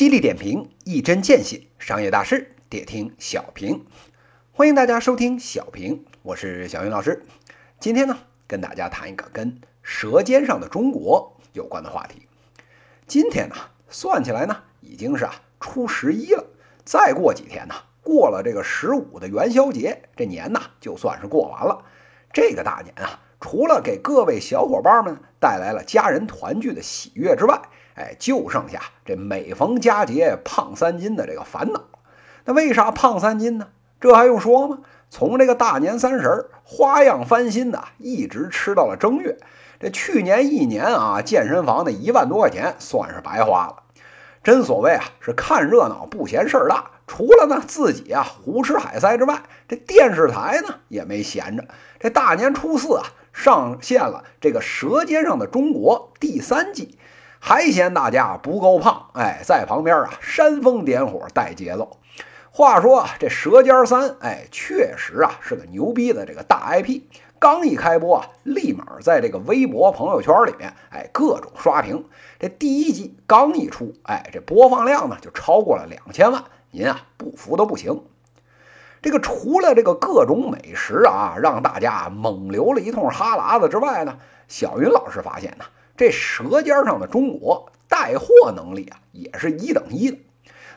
犀利点评，一针见血，商业大事点听小平。欢迎大家收听小平，我是小云老师。今天呢，跟大家谈一个跟《舌尖上的中国》有关的话题。今天呢，算起来呢，已经是啊初十一了。再过几天呢，过了这个十五的元宵节，这年呢就算是过完了。这个大年啊，除了给各位小伙伴们带来了家人团聚的喜悦之外，哎，就剩下这每逢佳节胖三斤的这个烦恼。那为啥胖三斤呢？这还用说吗？从这个大年三十花样翻新的，一直吃到了正月。这去年一年啊，健身房那一万多块钱算是白花了。真所谓啊，是看热闹不嫌事儿大。除了呢自己啊胡吃海塞之外，这电视台呢也没闲着。这大年初四啊，上线了这个《舌尖上的中国》第三季。还嫌大家不够胖，哎，在旁边啊煽风点火带节奏。话说这《舌尖三》，哎，确实啊是个牛逼的这个大 IP。刚一开播啊，立马在这个微博朋友圈里面，哎，各种刷屏。这第一集刚一出，哎，这播放量呢就超过了两千万，您啊不服都不行。这个除了这个各种美食啊，让大家猛流了一通哈喇子之外呢，小云老师发现呢。这舌尖上的中国带货能力啊，也是一等一的。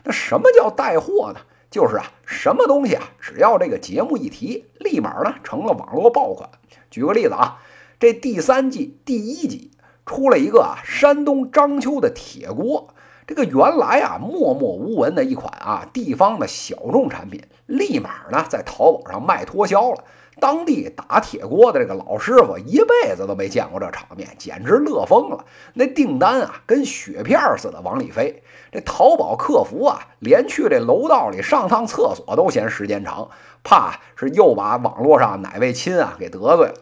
那什么叫带货呢？就是啊，什么东西啊，只要这个节目一提，立马呢成了网络爆款。举个例子啊，这第三季第一集出了一个啊，山东章丘的铁锅。这个原来啊默默无闻的一款啊地方的小众产品，立马呢在淘宝上卖脱销了。当地打铁锅的这个老师傅一辈子都没见过这场面，简直乐疯了。那订单啊，跟雪片似的往里飞。这淘宝客服啊，连去这楼道里上趟厕所都嫌时间长，怕是又把网络上哪位亲啊给得罪了。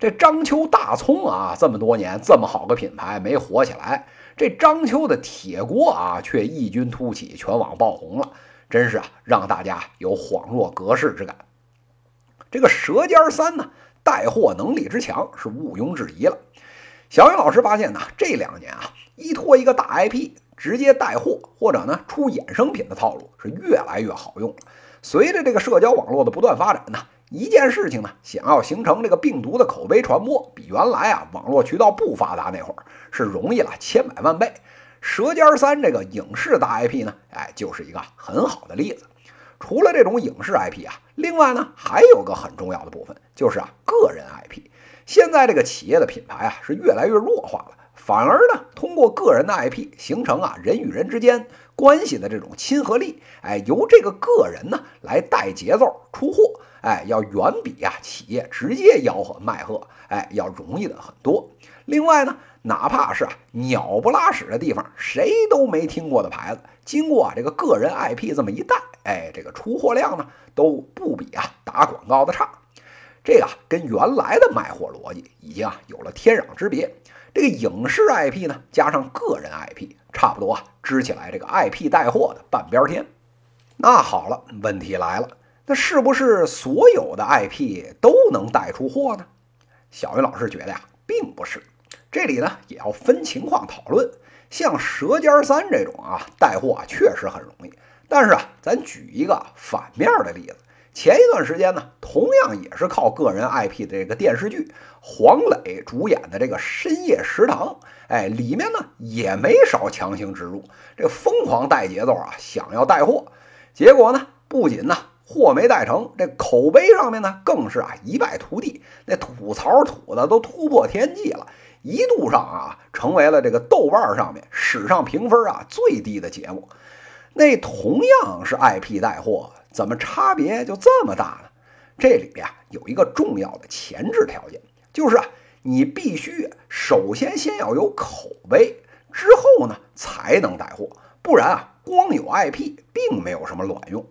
这章丘大葱啊，这么多年这么好个品牌没火起来，这章丘的铁锅啊却异军突起，全网爆红了，真是啊，让大家有恍若隔世之感。这个《舌尖三》呢，带货能力之强是毋庸置疑了。小雨老师发现呢，这两年啊，依托一个大 IP 直接带货，或者呢出衍生品的套路是越来越好用了。随着这个社交网络的不断发展呢，一件事情呢，想要形成这个病毒的口碑传播，比原来啊网络渠道不发达那会儿是容易了千百万倍。《舌尖三》这个影视大 IP 呢，哎，就是一个很好的例子。除了这种影视 IP 啊，另外呢还有个很重要的部分，就是啊个人 IP。现在这个企业的品牌啊是越来越弱化了，反而呢通过个人的 IP 形成啊人与人之间关系的这种亲和力，哎由这个个人呢来带节奏出货，哎要远比啊企业直接吆喝卖货，哎要容易的很多。另外呢。哪怕是啊鸟不拉屎的地方，谁都没听过的牌子，经过啊这个个人 IP 这么一带，哎，这个出货量呢都不比啊打广告的差。这个跟原来的卖货逻辑已经啊有了天壤之别。这个影视 IP 呢加上个人 IP，差不多啊支起来这个 IP 带货的半边天。那好了，问题来了，那是不是所有的 IP 都能带出货呢？小云老师觉得呀，并不是。这里呢也要分情况讨论，像《舌尖三》这种啊带货啊确实很容易，但是啊咱举一个反面的例子，前一段时间呢同样也是靠个人 IP 的这个电视剧，黄磊主演的这个《深夜食堂》，哎里面呢也没少强行植入，这疯狂带节奏啊想要带货，结果呢不仅呢货没带成，这口碑上面呢更是啊一败涂地，那吐槽吐的都突破天际了。一度上啊，成为了这个豆瓣上面史上评分啊最低的节目。那同样是 IP 带货，怎么差别就这么大呢？这里边啊有一个重要的前置条件，就是啊你必须首先先要有口碑，之后呢才能带货，不然啊光有 IP 并没有什么卵用。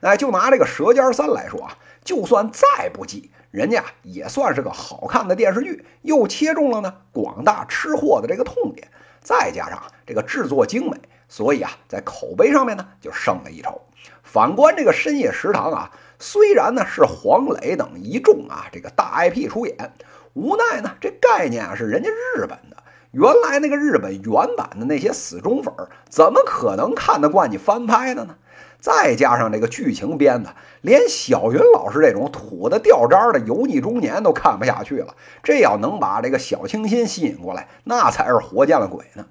那就拿这个《舌尖三》来说啊，就算再不济。人家也算是个好看的电视剧，又切中了呢广大吃货的这个痛点，再加上这个制作精美，所以啊，在口碑上面呢就胜了一筹。反观这个深夜食堂啊，虽然呢是黄磊等一众啊这个大 IP 出演，无奈呢这概念啊是人家日本的，原来那个日本原版的那些死忠粉怎么可能看得惯你翻拍的呢？再加上这个剧情编的，连小云老师这种土的掉渣的油腻中年都看不下去了。这要能把这个小清新吸引过来，那才是活见了鬼呢。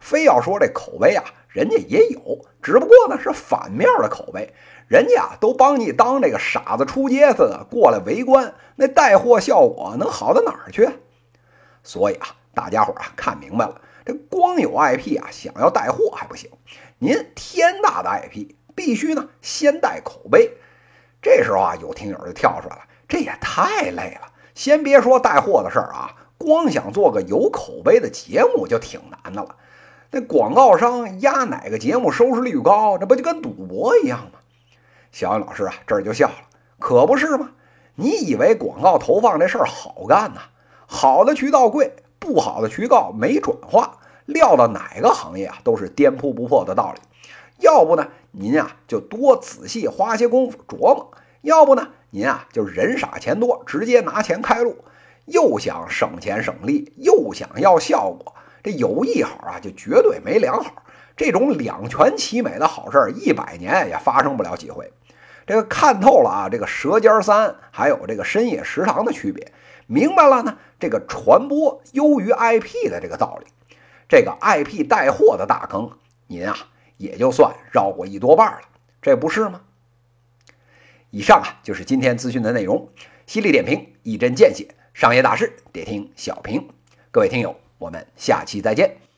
非要说这口碑啊，人家也有，只不过呢是反面的口碑。人家啊都帮你当这个傻子出街似的过来围观，那带货效果能好到哪儿去？所以啊，大家伙啊看明白了，这光有 IP 啊，想要带货还不行。您天大的 IP！必须呢，先带口碑。这时候啊，有听友就跳出来了，这也太累了。先别说带货的事儿啊，光想做个有口碑的节目就挺难的了。那广告商压哪个节目收视率高，这不就跟赌博一样吗？小安老师啊，这就笑了，可不是吗？你以为广告投放这事儿好干呐？好的渠道贵，不好的渠道没转化。撂到哪个行业啊，都是颠扑不破的道理。要不呢，您啊就多仔细花些功夫琢磨；要不呢，您啊就人傻钱多，直接拿钱开路。又想省钱省力，又想要效果，这有一好啊，就绝对没两好。这种两全其美的好事，一百年也发生不了几回。这个看透了啊，这个《舌尖三》还有这个《深夜食堂》的区别，明白了呢，这个传播优于 IP 的这个道理，这个 IP 带货的大坑，您啊。也就算绕过一多半了，这不是吗？以上啊就是今天资讯的内容，犀利点评，一针见血，商业大事得听小平。各位听友，我们下期再见。